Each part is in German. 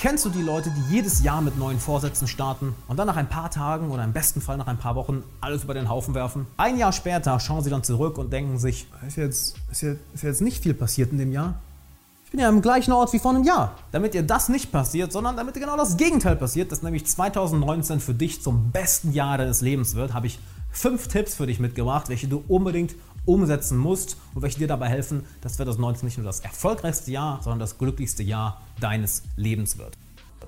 Kennst du die Leute, die jedes Jahr mit neuen Vorsätzen starten und dann nach ein paar Tagen oder im besten Fall nach ein paar Wochen alles über den Haufen werfen? Ein Jahr später schauen sie dann zurück und denken sich, ist jetzt, ist jetzt, ist jetzt nicht viel passiert in dem Jahr. Ich bin ja am gleichen Ort wie vor einem Jahr. Damit dir das nicht passiert, sondern damit genau das Gegenteil passiert, dass nämlich 2019 für dich zum besten Jahr deines Lebens wird, habe ich fünf Tipps für dich mitgebracht, welche du unbedingt umsetzen musst und welche dir dabei helfen, dass 2019 nicht nur das erfolgreichste Jahr, sondern das glücklichste Jahr deines Lebens wird.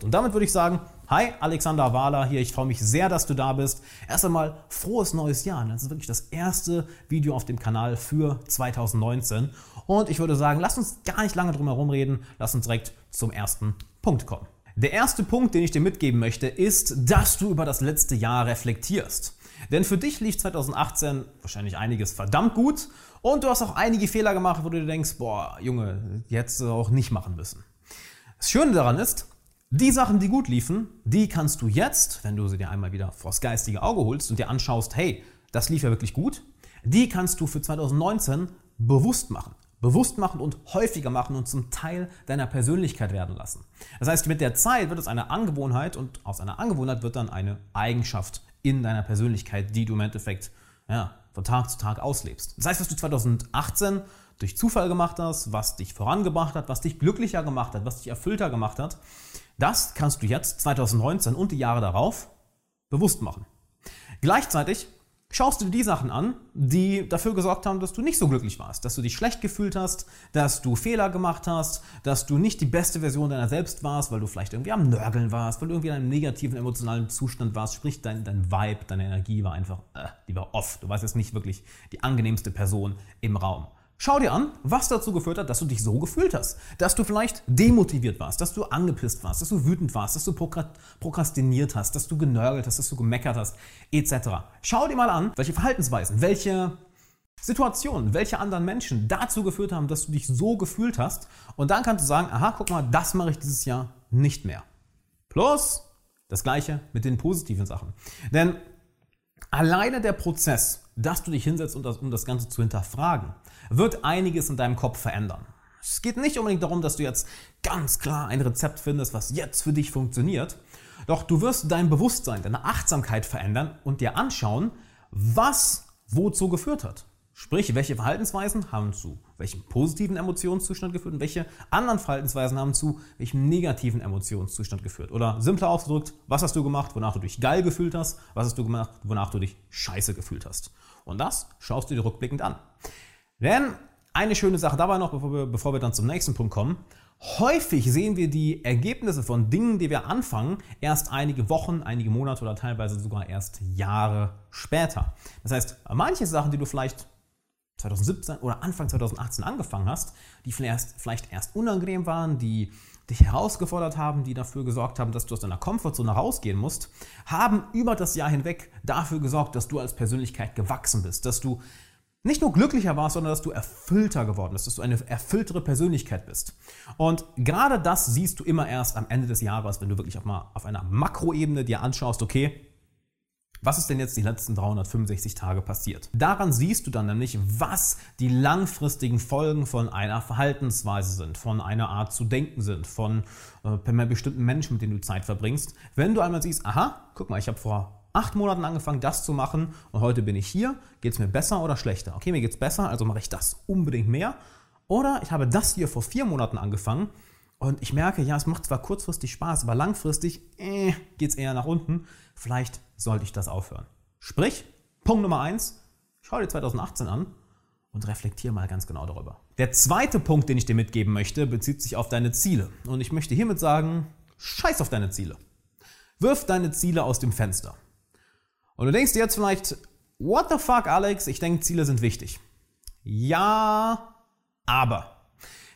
Und damit würde ich sagen, hi, Alexander Wahler hier, ich freue mich sehr, dass du da bist. Erst einmal frohes neues Jahr. Das ist wirklich das erste Video auf dem Kanal für 2019. Und ich würde sagen, lass uns gar nicht lange drum herum reden, lass uns direkt zum ersten Punkt kommen. Der erste Punkt, den ich dir mitgeben möchte, ist, dass du über das letzte Jahr reflektierst. Denn für dich lief 2018 wahrscheinlich einiges verdammt gut und du hast auch einige Fehler gemacht, wo du dir denkst, boah, Junge, du auch nicht machen müssen. Das Schöne daran ist, die Sachen, die gut liefen, die kannst du jetzt, wenn du sie dir einmal wieder vors geistige Auge holst und dir anschaust, hey, das lief ja wirklich gut, die kannst du für 2019 bewusst machen. Bewusst machen und häufiger machen und zum Teil deiner Persönlichkeit werden lassen. Das heißt, mit der Zeit wird es eine Angewohnheit und aus einer Angewohnheit wird dann eine Eigenschaft in deiner Persönlichkeit, die du im Endeffekt ja, von Tag zu Tag auslebst. Das heißt, was du 2018 durch Zufall gemacht hast, was dich vorangebracht hat, was dich glücklicher gemacht hat, was dich erfüllter gemacht hat, das kannst du jetzt 2019 und die Jahre darauf bewusst machen. Gleichzeitig schaust du dir die Sachen an, die dafür gesorgt haben, dass du nicht so glücklich warst, dass du dich schlecht gefühlt hast, dass du Fehler gemacht hast, dass du nicht die beste Version deiner selbst warst, weil du vielleicht irgendwie am Nörgeln warst, weil du irgendwie in einem negativen emotionalen Zustand warst, sprich dein, dein Vibe, deine Energie war einfach, äh, die war off. Du warst jetzt nicht wirklich die angenehmste Person im Raum. Schau dir an, was dazu geführt hat, dass du dich so gefühlt hast. Dass du vielleicht demotiviert warst, dass du angepisst warst, dass du wütend warst, dass du prokrastiniert hast, dass du genörgelt hast, dass du gemeckert hast, etc. Schau dir mal an, welche Verhaltensweisen, welche Situationen, welche anderen Menschen dazu geführt haben, dass du dich so gefühlt hast. Und dann kannst du sagen, aha, guck mal, das mache ich dieses Jahr nicht mehr. Plus das gleiche mit den positiven Sachen. Denn alleine der Prozess, dass du dich hinsetzt, um das, um das Ganze zu hinterfragen, wird einiges in deinem Kopf verändern. Es geht nicht unbedingt darum, dass du jetzt ganz klar ein Rezept findest, was jetzt für dich funktioniert. Doch du wirst dein Bewusstsein, deine Achtsamkeit verändern und dir anschauen, was wozu geführt hat. Sprich, welche Verhaltensweisen haben zu welchem positiven Emotionszustand geführt und welche anderen Verhaltensweisen haben zu welchem negativen Emotionszustand geführt. Oder simpler ausgedrückt, was hast du gemacht, wonach du dich geil gefühlt hast, was hast du gemacht, wonach du dich scheiße gefühlt hast. Und das schaust du dir rückblickend an. Denn eine schöne Sache dabei noch, bevor wir, bevor wir dann zum nächsten Punkt kommen. Häufig sehen wir die Ergebnisse von Dingen, die wir anfangen, erst einige Wochen, einige Monate oder teilweise sogar erst Jahre später. Das heißt, manche Sachen, die du vielleicht 2017 oder Anfang 2018 angefangen hast, die vielleicht, vielleicht erst unangenehm waren, die dich herausgefordert haben, die dafür gesorgt haben, dass du aus deiner Komfortzone rausgehen musst, haben über das Jahr hinweg dafür gesorgt, dass du als Persönlichkeit gewachsen bist, dass du nicht nur glücklicher warst, sondern dass du erfüllter geworden bist, dass du eine erfülltere Persönlichkeit bist. Und gerade das siehst du immer erst am Ende des Jahres, wenn du wirklich auf, mal auf einer Makroebene dir anschaust, okay, was ist denn jetzt die letzten 365 Tage passiert? Daran siehst du dann nämlich, was die langfristigen Folgen von einer Verhaltensweise sind, von einer Art zu denken sind, von äh, bestimmten Menschen, mit denen du Zeit verbringst. Wenn du einmal siehst, aha, guck mal, ich habe vor acht Monaten angefangen, das zu machen und heute bin ich hier, geht es mir besser oder schlechter? Okay, mir geht es besser, also mache ich das unbedingt mehr. Oder ich habe das hier vor vier Monaten angefangen und ich merke, ja, es macht zwar kurzfristig Spaß, aber langfristig äh, geht es eher nach unten. Vielleicht sollte ich das aufhören. Sprich, Punkt Nummer eins: schau dir 2018 an und reflektiere mal ganz genau darüber. Der zweite Punkt, den ich dir mitgeben möchte, bezieht sich auf deine Ziele. Und ich möchte hiermit sagen, scheiß auf deine Ziele. Wirf deine Ziele aus dem Fenster. Und du denkst dir jetzt vielleicht, what the fuck, Alex? Ich denke, Ziele sind wichtig. Ja, aber.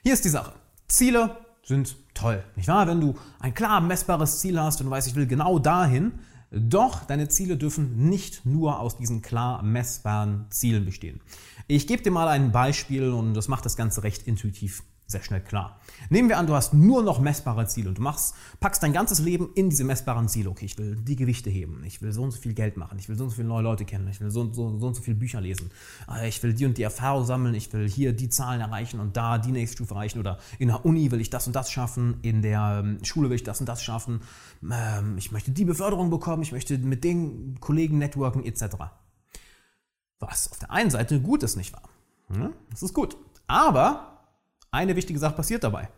Hier ist die Sache. Ziele sind toll, nicht wahr? Wenn du ein klar messbares Ziel hast und du weißt, ich will genau dahin, doch deine Ziele dürfen nicht nur aus diesen klar messbaren Zielen bestehen. Ich gebe dir mal ein Beispiel und das macht das Ganze recht intuitiv sehr schnell klar. Nehmen wir an, du hast nur noch messbare Ziele und du machst, packst dein ganzes Leben in diese messbaren Ziele. Okay, ich will die Gewichte heben, ich will so und so viel Geld machen, ich will so und so viele neue Leute kennen, ich will so und so, so, und so viele Bücher lesen, äh, ich will die und die Erfahrung sammeln, ich will hier die Zahlen erreichen und da die nächste Stufe erreichen oder in der Uni will ich das und das schaffen, in der ähm, Schule will ich das und das schaffen, ähm, ich möchte die Beförderung bekommen, ich möchte mit den Kollegen networken etc. Was auf der einen Seite gut ist, nicht wahr? Hm? Das ist gut. Aber eine wichtige Sache passiert dabei.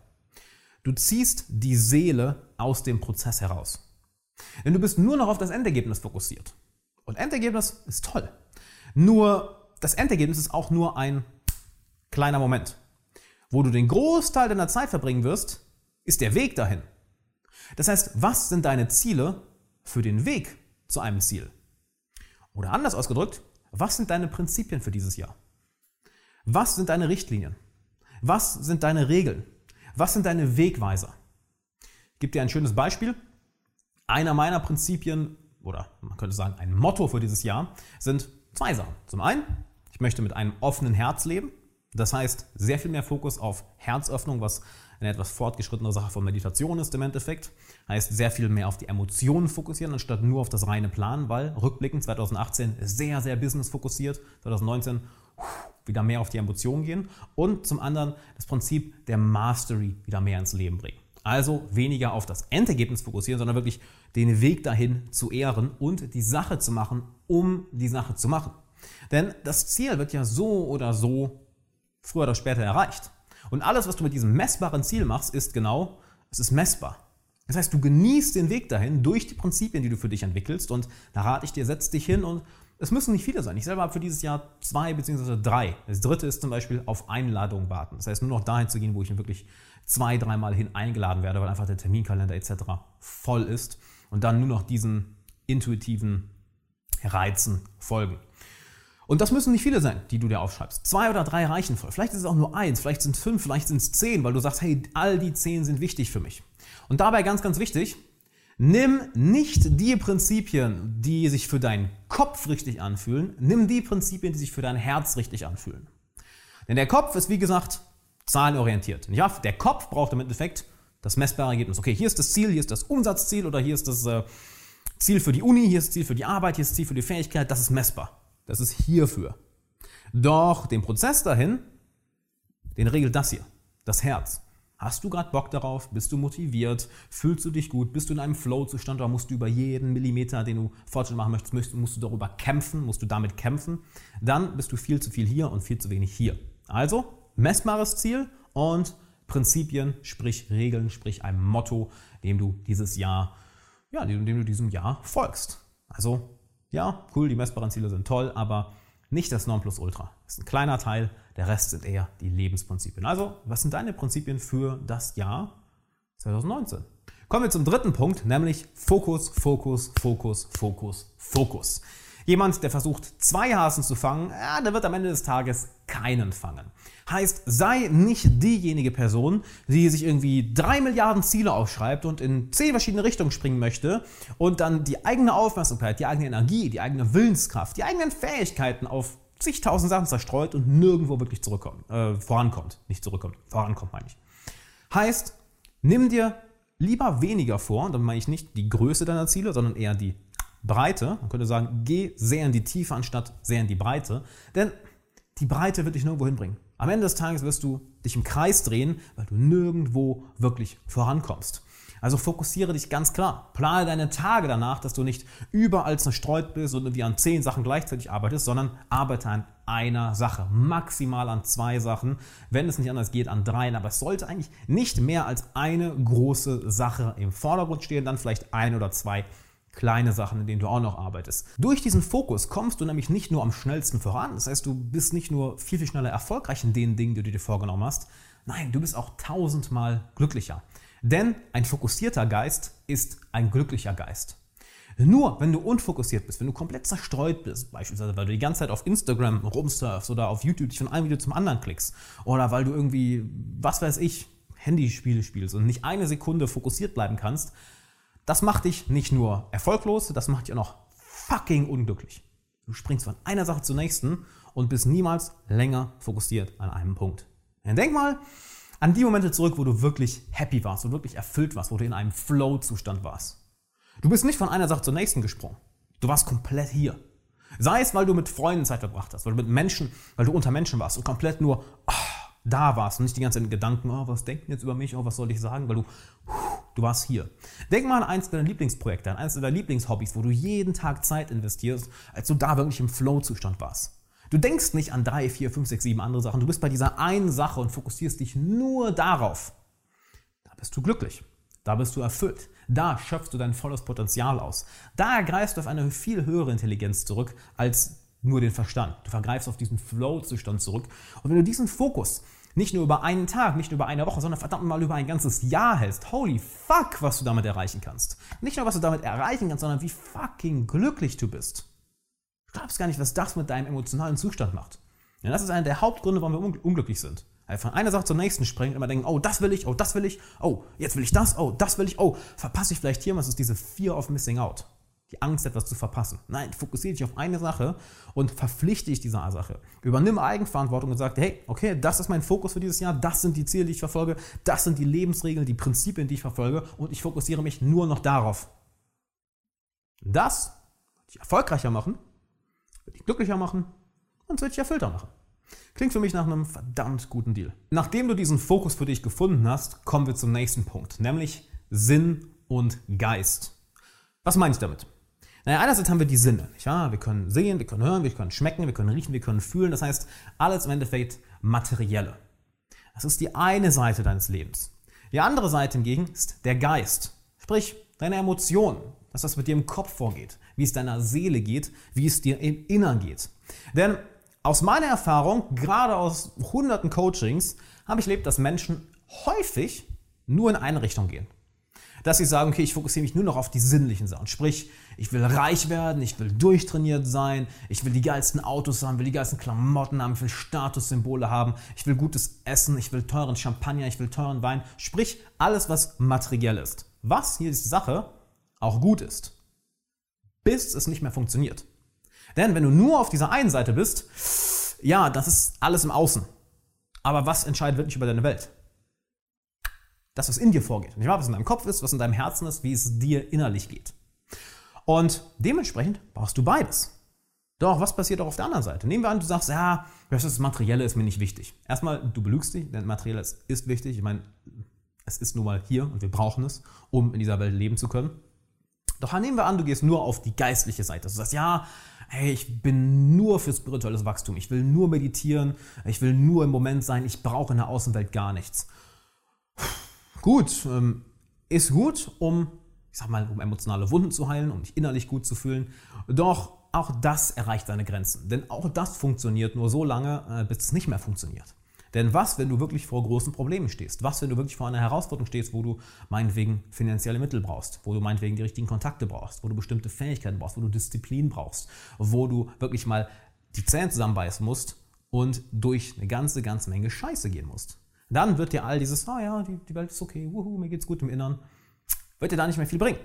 Du ziehst die Seele aus dem Prozess heraus. Denn du bist nur noch auf das Endergebnis fokussiert. Und Endergebnis ist toll. Nur das Endergebnis ist auch nur ein kleiner Moment. Wo du den Großteil deiner Zeit verbringen wirst, ist der Weg dahin. Das heißt, was sind deine Ziele für den Weg zu einem Ziel? Oder anders ausgedrückt, was sind deine Prinzipien für dieses Jahr? Was sind deine Richtlinien? Was sind deine Regeln? Was sind deine Wegweiser? Ich gebe dir ein schönes Beispiel. Einer meiner Prinzipien oder man könnte sagen ein Motto für dieses Jahr sind zwei Sachen. Zum einen, ich möchte mit einem offenen Herz leben. Das heißt, sehr viel mehr Fokus auf Herzöffnung, was eine etwas fortgeschrittene Sache von Meditation ist im Endeffekt. Heißt, sehr viel mehr auf die Emotionen fokussieren, anstatt nur auf das reine Plan, weil rückblickend 2018 sehr, sehr business fokussiert, 2019 wieder mehr auf die Emotionen gehen und zum anderen das Prinzip der Mastery wieder mehr ins Leben bringen. Also weniger auf das Endergebnis fokussieren, sondern wirklich den Weg dahin zu ehren und die Sache zu machen, um die Sache zu machen. Denn das Ziel wird ja so oder so früher oder später erreicht. Und alles, was du mit diesem messbaren Ziel machst, ist genau, es ist messbar. Das heißt, du genießt den Weg dahin durch die Prinzipien, die du für dich entwickelst. Und da rate ich dir, setz dich hin und es müssen nicht viele sein. Ich selber habe für dieses Jahr zwei bzw. drei. Das dritte ist zum Beispiel auf Einladung warten. Das heißt, nur noch dahin zu gehen, wo ich wirklich zwei, dreimal hin eingeladen werde, weil einfach der Terminkalender etc. voll ist. Und dann nur noch diesen intuitiven Reizen folgen. Und das müssen nicht viele sein, die du dir aufschreibst. Zwei oder drei reichen voll. Vielleicht ist es auch nur eins, vielleicht sind es fünf, vielleicht sind es zehn, weil du sagst, hey, all die zehn sind wichtig für mich. Und dabei ganz, ganz wichtig, Nimm nicht die Prinzipien, die sich für deinen Kopf richtig anfühlen, nimm die Prinzipien, die sich für dein Herz richtig anfühlen. Denn der Kopf ist, wie gesagt, zahlenorientiert. Ja, der Kopf braucht im Endeffekt das messbare Ergebnis. Okay, hier ist das Ziel, hier ist das Umsatzziel oder hier ist das äh, Ziel für die Uni, hier ist das Ziel für die Arbeit, hier ist das Ziel für die Fähigkeit, das ist messbar. Das ist hierfür. Doch den Prozess dahin, den regelt das hier, das Herz. Hast du gerade Bock darauf? Bist du motiviert? Fühlst du dich gut? Bist du in einem Flow-Zustand oder musst du über jeden Millimeter, den du Fortschritt machen möchtest, musst, du darüber kämpfen? Musst du damit kämpfen? Dann bist du viel zu viel hier und viel zu wenig hier. Also, messbares Ziel und Prinzipien, sprich Regeln, sprich ein Motto, dem du dieses Jahr, ja, dem du diesem Jahr folgst. Also, ja, cool, die messbaren Ziele sind toll, aber nicht das Nonplusultra. Das ist ein kleiner Teil, der Rest sind eher die Lebensprinzipien. Also, was sind deine Prinzipien für das Jahr 2019? Kommen wir zum dritten Punkt, nämlich Fokus, Fokus, Fokus, Fokus, Fokus. Jemand, der versucht, zwei Hasen zu fangen, ja, der wird am Ende des Tages keinen fangen. Heißt, sei nicht diejenige Person, die sich irgendwie drei Milliarden Ziele aufschreibt und in zehn verschiedene Richtungen springen möchte und dann die eigene Aufmerksamkeit, die eigene Energie, die eigene Willenskraft, die eigenen Fähigkeiten auf zigtausend Sachen zerstreut und nirgendwo wirklich zurückkommt, äh, vorankommt. Nicht zurückkommt, vorankommt meine ich. Heißt, nimm dir lieber weniger vor, und dann meine ich nicht die Größe deiner Ziele, sondern eher die Breite. Man könnte sagen, geh sehr in die Tiefe anstatt sehr in die Breite. Denn die Breite wird dich nirgendwo hinbringen. Am Ende des Tages wirst du dich im Kreis drehen, weil du nirgendwo wirklich vorankommst. Also fokussiere dich ganz klar. Plane deine Tage danach, dass du nicht überall zerstreut bist und irgendwie an zehn Sachen gleichzeitig arbeitest, sondern arbeite an einer Sache. Maximal an zwei Sachen. Wenn es nicht anders geht, an dreien. Aber es sollte eigentlich nicht mehr als eine große Sache im Vordergrund stehen, dann vielleicht ein oder zwei kleine Sachen, in denen du auch noch arbeitest. Durch diesen Fokus kommst du nämlich nicht nur am schnellsten voran, das heißt, du bist nicht nur viel, viel schneller erfolgreich in den Dingen, die du dir vorgenommen hast, nein, du bist auch tausendmal glücklicher. Denn ein fokussierter Geist ist ein glücklicher Geist. Nur wenn du unfokussiert bist, wenn du komplett zerstreut bist, beispielsweise weil du die ganze Zeit auf Instagram rumsurfst oder auf YouTube dich von einem Video zum anderen klickst oder weil du irgendwie, was weiß ich, Handyspiele spielst und nicht eine Sekunde fokussiert bleiben kannst, das macht dich nicht nur erfolglos, das macht dich auch noch fucking unglücklich. Du springst von einer Sache zur nächsten und bist niemals länger fokussiert an einem Punkt. Dann denk mal an die Momente zurück, wo du wirklich happy warst, wo du wirklich erfüllt warst, wo du in einem Flow-Zustand warst. Du bist nicht von einer Sache zur nächsten gesprungen. Du warst komplett hier. Sei es, weil du mit Freunden Zeit verbracht hast, weil du mit Menschen, weil du unter Menschen warst und komplett nur oh, da warst und nicht die ganze Zeit in Gedanken, oh, was denken jetzt über mich, oh, was soll ich sagen, weil du, du warst hier. Denk mal an eins deiner Lieblingsprojekte, an eins deiner Lieblingshobbys, wo du jeden Tag Zeit investierst, als du da wirklich im Flow-Zustand warst. Du denkst nicht an drei, vier, fünf, sechs, sieben andere Sachen. Du bist bei dieser einen Sache und fokussierst dich nur darauf. Da bist du glücklich. Da bist du erfüllt. Da schöpfst du dein volles Potenzial aus. Da greifst du auf eine viel höhere Intelligenz zurück als nur den Verstand. Du vergreifst auf diesen Flow-Zustand zurück. Und wenn du diesen Fokus nicht nur über einen Tag, nicht nur über eine Woche, sondern verdammt mal über ein ganzes Jahr hältst, holy fuck, was du damit erreichen kannst. Nicht nur, was du damit erreichen kannst, sondern wie fucking glücklich du bist. Du glaubst gar nicht, was das mit deinem emotionalen Zustand macht. Denn das ist einer der Hauptgründe, warum wir unglücklich sind. Weil von einer Sache zur nächsten springen immer denken, oh, das will ich, oh, das will ich, oh, jetzt will ich das, oh, das will ich, oh, verpasse ich vielleicht hier was ist diese Fear of Missing Out. Die Angst, etwas zu verpassen. Nein, fokussiere dich auf eine Sache und verpflichte dich dieser Sache. Übernimm Eigenverantwortung und sag, hey, okay, das ist mein Fokus für dieses Jahr, das sind die Ziele, die ich verfolge, das sind die Lebensregeln, die Prinzipien, die ich verfolge und ich fokussiere mich nur noch darauf. Das wird dich erfolgreicher machen wird dich glücklicher machen und wird dich erfüllter machen. Klingt für mich nach einem verdammt guten Deal. Nachdem du diesen Fokus für dich gefunden hast, kommen wir zum nächsten Punkt, nämlich Sinn und Geist. Was meine ich damit? Naja, einerseits haben wir die Sinne. Ja, wir können sehen, wir können hören, wir können schmecken, wir können riechen, wir können fühlen. Das heißt, alles im Endeffekt materielle. Das ist die eine Seite deines Lebens. Die andere Seite hingegen ist der Geist. Sprich, deine Emotionen, das, was mit dir im Kopf vorgeht, wie es deiner Seele geht, wie es dir im Innern geht. Denn aus meiner Erfahrung, gerade aus hunderten Coachings, habe ich erlebt, dass Menschen häufig nur in eine Richtung gehen. Dass sie sagen, okay, ich fokussiere mich nur noch auf die sinnlichen Sachen. Sprich, ich will reich werden, ich will durchtrainiert sein, ich will die geilsten Autos haben, will die geilsten Klamotten haben, ich will Statussymbole haben, ich will gutes Essen, ich will teuren Champagner, ich will teuren Wein. Sprich, alles, was materiell ist. Was, hier ist die Sache, auch gut ist bis es nicht mehr funktioniert. Denn wenn du nur auf dieser einen Seite bist, ja, das ist alles im Außen. Aber was entscheidet wirklich über deine Welt? Das, was in dir vorgeht. Nicht wahr? Was in deinem Kopf ist, was in deinem Herzen ist, wie es dir innerlich geht. Und dementsprechend brauchst du beides. Doch, was passiert auch auf der anderen Seite? Nehmen wir an, du sagst, ja, das Materielle ist mir nicht wichtig. Erstmal, du belügst dich, denn Materielles ist wichtig. Ich meine, es ist nun mal hier und wir brauchen es, um in dieser Welt leben zu können. Doch nehmen wir an, du gehst nur auf die geistliche Seite. Du sagst, ja, hey, ich bin nur für spirituelles Wachstum. Ich will nur meditieren. Ich will nur im Moment sein. Ich brauche in der Außenwelt gar nichts. Gut, ähm, ist gut, um, ich sag mal, um emotionale Wunden zu heilen, um dich innerlich gut zu fühlen. Doch auch das erreicht seine Grenzen. Denn auch das funktioniert nur so lange, äh, bis es nicht mehr funktioniert. Denn was, wenn du wirklich vor großen Problemen stehst? Was, wenn du wirklich vor einer Herausforderung stehst, wo du meinetwegen finanzielle Mittel brauchst, wo du meinetwegen die richtigen Kontakte brauchst, wo du bestimmte Fähigkeiten brauchst, wo du Disziplin brauchst, wo du wirklich mal die Zähne zusammenbeißen musst und durch eine ganze, ganze Menge Scheiße gehen musst. Dann wird dir all dieses, ah ja, die, die Welt ist okay, wuhu, mir geht's gut im Innern, wird dir da nicht mehr viel bringen.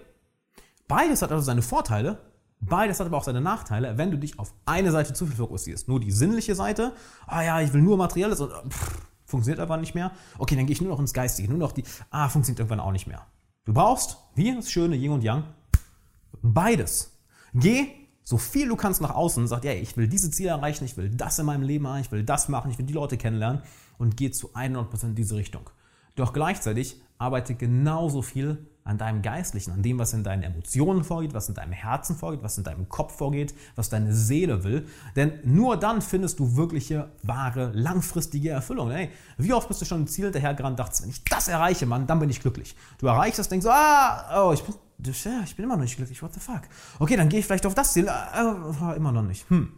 Beides hat also seine Vorteile, Beides hat aber auch seine Nachteile, wenn du dich auf eine Seite zu viel fokussierst. Nur die sinnliche Seite, ah ja, ich will nur Materielles und pff, funktioniert aber nicht mehr. Okay, dann gehe ich nur noch ins Geistige, nur noch die, ah, funktioniert irgendwann auch nicht mehr. Du brauchst, wie das schöne Yin und Yang, beides. Geh so viel du kannst nach außen, sag, ja, ich will diese Ziele erreichen, ich will das in meinem Leben erreichen, ich will das machen, ich will die Leute kennenlernen und geh zu 100% in diese Richtung. Doch gleichzeitig arbeite genauso viel an deinem Geistlichen, an dem, was in deinen Emotionen vorgeht, was in deinem Herzen vorgeht, was in deinem Kopf vorgeht, was deine Seele will. Denn nur dann findest du wirkliche, wahre, langfristige Erfüllung. Hey, wie oft bist du schon ein Ziel hinterhergerannt, dachtest, wenn ich das erreiche, Mann, dann bin ich glücklich. Du erreichst das, denkst, ah, oh, ich bin, ich bin immer noch nicht glücklich, what the fuck. Okay, dann gehe ich vielleicht auf das Ziel, äh, immer noch nicht. Hm.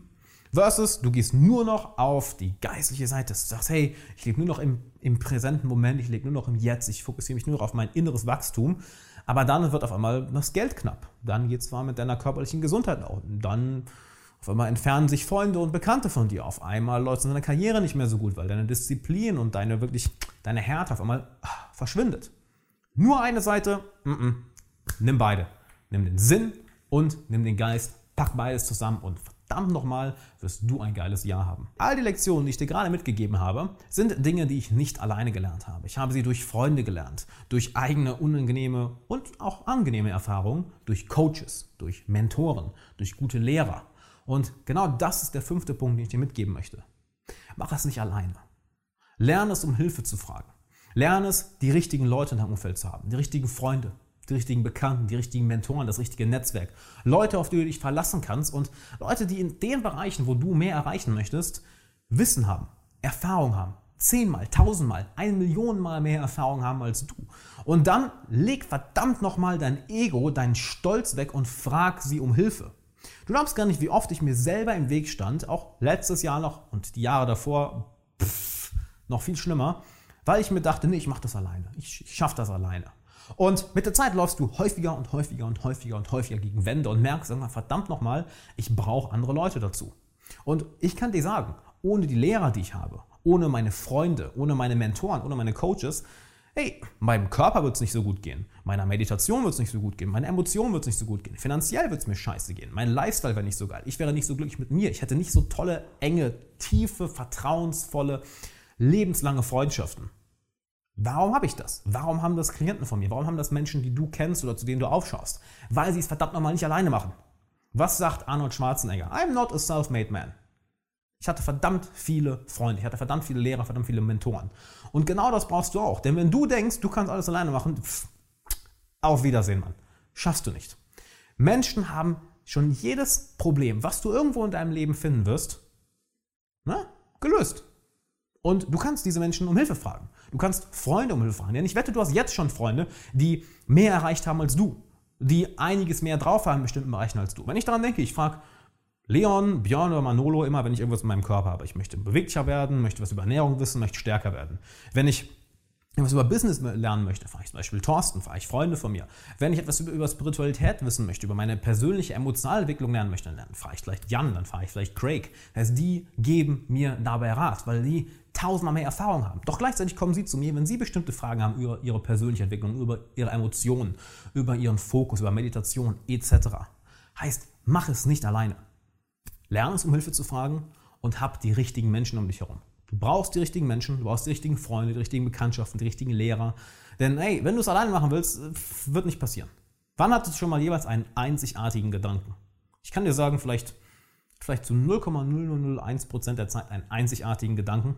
Versus, du gehst nur noch auf die geistliche Seite. Du sagst, hey, ich lebe nur noch im, im präsenten Moment, ich lebe nur noch im Jetzt, ich fokussiere mich nur noch auf mein inneres Wachstum. Aber dann wird auf einmal das Geld knapp. Dann geht es zwar mit deiner körperlichen Gesundheit unten. Dann auf einmal entfernen sich Freunde und Bekannte von dir. Auf einmal läuft es in deiner Karriere nicht mehr so gut, weil deine Disziplin und deine wirklich, deine Härte auf einmal ach, verschwindet. Nur eine Seite, mm -mm. Nimm beide. Nimm den Sinn und nimm den Geist, pack beides zusammen und verdammt nochmal wirst du ein geiles Jahr haben. All die Lektionen, die ich dir gerade mitgegeben habe, sind Dinge, die ich nicht alleine gelernt habe. Ich habe sie durch Freunde gelernt, durch eigene unangenehme und auch angenehme Erfahrungen, durch Coaches, durch Mentoren, durch gute Lehrer. Und genau das ist der fünfte Punkt, den ich dir mitgeben möchte. Mach es nicht alleine. Lerne es, um Hilfe zu fragen. Lerne es, die richtigen Leute in deinem Umfeld zu haben, die richtigen Freunde, die richtigen Bekannten, die richtigen Mentoren, das richtige Netzwerk. Leute, auf die du dich verlassen kannst und Leute, die in den Bereichen, wo du mehr erreichen möchtest, Wissen haben, Erfahrung haben. Zehnmal, tausendmal, eine Million Mal mehr Erfahrung haben als du. Und dann leg verdammt nochmal dein Ego, deinen Stolz weg und frag sie um Hilfe. Du glaubst gar nicht, wie oft ich mir selber im Weg stand, auch letztes Jahr noch und die Jahre davor, pff, noch viel schlimmer, weil ich mir dachte, nee, ich mache das alleine. Ich, ich schaffe das alleine. Und mit der Zeit läufst du häufiger und häufiger und häufiger und häufiger gegen Wände und merkst irgendwann, verdammt nochmal, ich brauche andere Leute dazu. Und ich kann dir sagen, ohne die Lehrer, die ich habe, ohne meine Freunde, ohne meine Mentoren, ohne meine Coaches, hey, meinem Körper wird es nicht so gut gehen, meiner Meditation wird es nicht so gut gehen, meine Emotionen wird es nicht so gut gehen, finanziell wird es mir scheiße gehen, mein Lifestyle wäre nicht so geil, ich wäre nicht so glücklich mit mir, ich hätte nicht so tolle, enge, tiefe, vertrauensvolle, lebenslange Freundschaften. Warum habe ich das? Warum haben das Klienten von mir? Warum haben das Menschen, die du kennst oder zu denen du aufschaust? Weil sie es verdammt nochmal nicht alleine machen. Was sagt Arnold Schwarzenegger? I'm not a self-made man. Ich hatte verdammt viele Freunde, ich hatte verdammt viele Lehrer, verdammt viele Mentoren. Und genau das brauchst du auch. Denn wenn du denkst, du kannst alles alleine machen, pff, auf Wiedersehen, Mann. Schaffst du nicht. Menschen haben schon jedes Problem, was du irgendwo in deinem Leben finden wirst, ne, gelöst. Und du kannst diese Menschen um Hilfe fragen. Du kannst Freunde um Hilfe fragen. Denn ich wette, du hast jetzt schon Freunde, die mehr erreicht haben als du. Die einiges mehr drauf haben in bestimmten Bereichen als du. Wenn ich daran denke, ich frage Leon, Björn oder Manolo immer, wenn ich irgendwas in meinem Körper habe. Ich möchte beweglicher werden, möchte was über Ernährung wissen, möchte stärker werden. Wenn ich etwas über Business lernen möchte, frage ich zum Beispiel Thorsten, frage ich Freunde von mir. Wenn ich etwas über, Spiritualität wissen möchte, über meine persönliche Emotionalentwicklung lernen möchte, dann frage ich vielleicht Jan, dann frage ich vielleicht Craig. Das heißt, die geben mir dabei Rat, weil die tausendmal mehr Erfahrung haben. Doch gleichzeitig kommen sie zu mir, wenn sie bestimmte Fragen haben über ihre persönliche Entwicklung, über ihre Emotionen, über ihren Fokus, über Meditation etc. Heißt, mach es nicht alleine. Lerne es, um Hilfe zu fragen und hab die richtigen Menschen um dich herum. Du brauchst die richtigen Menschen, du brauchst die richtigen Freunde, die richtigen Bekanntschaften, die richtigen Lehrer. Denn hey, wenn du es alleine machen willst, wird nicht passieren. Wann hattest du schon mal jeweils einen einzigartigen Gedanken? Ich kann dir sagen, vielleicht, vielleicht zu 0,0001% der Zeit einen einzigartigen Gedanken.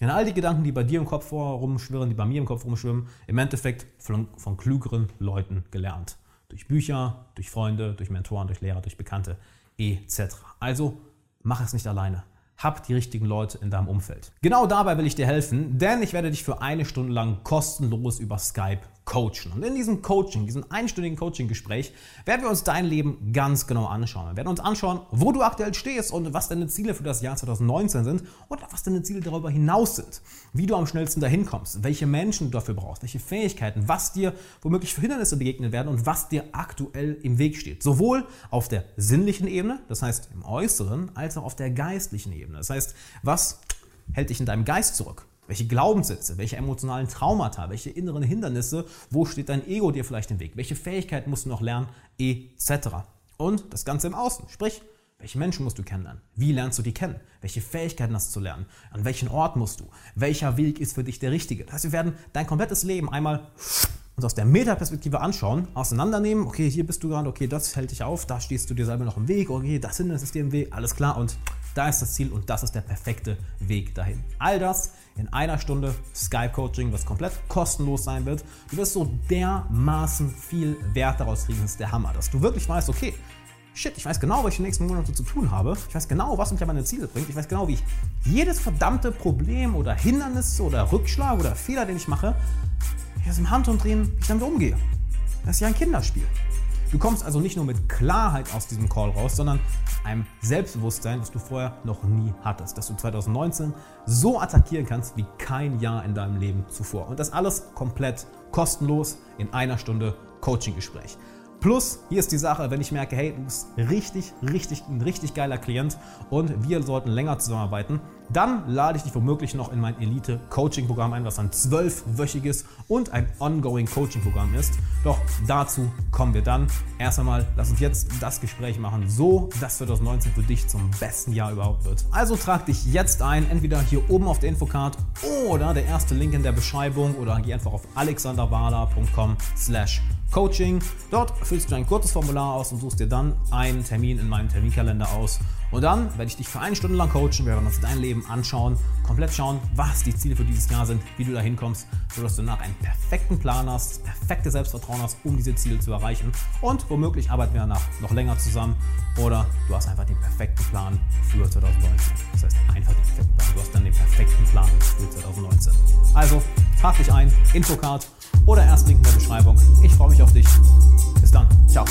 Denn all die Gedanken, die bei dir im Kopf rumschwirren, die bei mir im Kopf rumschwimmen, im Endeffekt von, von klügeren Leuten gelernt. Durch Bücher, durch Freunde, durch Mentoren, durch Lehrer, durch Bekannte, etc. Also mach es nicht alleine. Hab die richtigen Leute in deinem Umfeld. Genau dabei will ich dir helfen, denn ich werde dich für eine Stunde lang kostenlos über Skype coachen. Und in diesem Coaching, diesem einstündigen Coaching-Gespräch, werden wir uns dein Leben ganz genau anschauen. Wir werden uns anschauen, wo du aktuell stehst und was deine Ziele für das Jahr 2019 sind und was deine Ziele darüber hinaus sind. Wie du am schnellsten dahin kommst, welche Menschen du dafür brauchst, welche Fähigkeiten, was dir womöglich für Hindernisse begegnen werden und was dir aktuell im Weg steht. Sowohl auf der sinnlichen Ebene, das heißt im Äußeren, als auch auf der geistlichen Ebene. Das heißt, was hält dich in deinem Geist zurück? Welche Glaubenssätze, welche emotionalen Traumata, welche inneren Hindernisse, wo steht dein Ego dir vielleicht im Weg, welche Fähigkeiten musst du noch lernen, etc. Und das Ganze im Außen, sprich, welche Menschen musst du kennenlernen? Wie lernst du die kennen? Welche Fähigkeiten hast du zu lernen? An welchen Ort musst du? Welcher Weg ist für dich der richtige? Das heißt, wir werden dein komplettes Leben einmal uns aus der Metaperspektive anschauen, auseinandernehmen, okay, hier bist du gerade, okay, das hält dich auf, da stehst du dir selber noch im Weg, okay, das Hindernis ist dir im Weg, alles klar und da ist das Ziel und das ist der perfekte Weg dahin. All das in einer Stunde Skype-Coaching, was komplett kostenlos sein wird. Du wirst so dermaßen viel Wert daraus kriegen, das ist der Hammer, dass du wirklich weißt, okay, shit, ich weiß genau, was ich in den nächsten Monaten zu tun habe. Ich weiß genau, was mich an meine Ziele bringt. Ich weiß genau, wie ich jedes verdammte Problem oder Hindernis oder Rückschlag oder Fehler, den ich mache, aus dem Handumdrehen, wie ich damit umgehe. Das ist ja ein Kinderspiel. Du kommst also nicht nur mit Klarheit aus diesem Call raus, sondern einem Selbstbewusstsein, das du vorher noch nie hattest. Dass du 2019 so attackieren kannst wie kein Jahr in deinem Leben zuvor. Und das alles komplett kostenlos in einer Stunde Coaching-Gespräch. Plus, hier ist die Sache, wenn ich merke, hey, du bist richtig, richtig, ein richtig geiler Klient und wir sollten länger zusammenarbeiten, Dann lade ich dich womöglich noch in mein Elite-Coaching-Programm ein, was ein zwölfwöchiges und ein ongoing Coaching-Programm ist. Doch dazu kommen wir dann. Erst einmal, lass uns jetzt das Gespräch machen, so dass 2019 für dich zum besten Jahr überhaupt wird. Also trag dich jetzt ein, entweder hier oben auf der Infocard oder der erste Link in der Beschreibung oder geh einfach auf alexanderwala.com slash Coaching. Dort füllst du ein kurzes Formular aus und suchst dir dann einen Termin in meinem Terminkalender aus. Und dann werde ich dich für eine Stunde lang coachen. Wir werden uns dein Leben anschauen, komplett schauen, was die Ziele für dieses Jahr sind, wie du da hinkommst, sodass du nach einen perfekten Plan hast, das perfekte Selbstvertrauen hast, um diese Ziele zu erreichen. Und womöglich arbeiten wir danach noch länger zusammen oder du hast einfach den perfekten Plan für 2019. Das heißt, einfach den perfekten Plan. Du hast dann den perfekten Plan für 2019. Also, trag dich ein, Infocard oder Erstlink in der Beschreibung. Ich freue mich auf dich. Bis dann. Ciao.